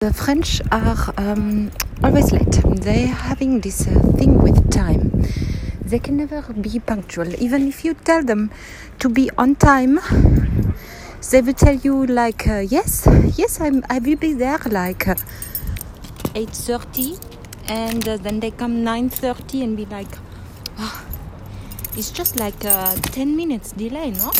The French are um, always late. They're having this uh, thing with time. They can never be punctual. Even if you tell them to be on time, they will tell you like, uh, "Yes, yes, I'm, I will be there." Like uh, eight thirty, and uh, then they come nine thirty and be like, oh, "It's just like uh, ten minutes delay, no?"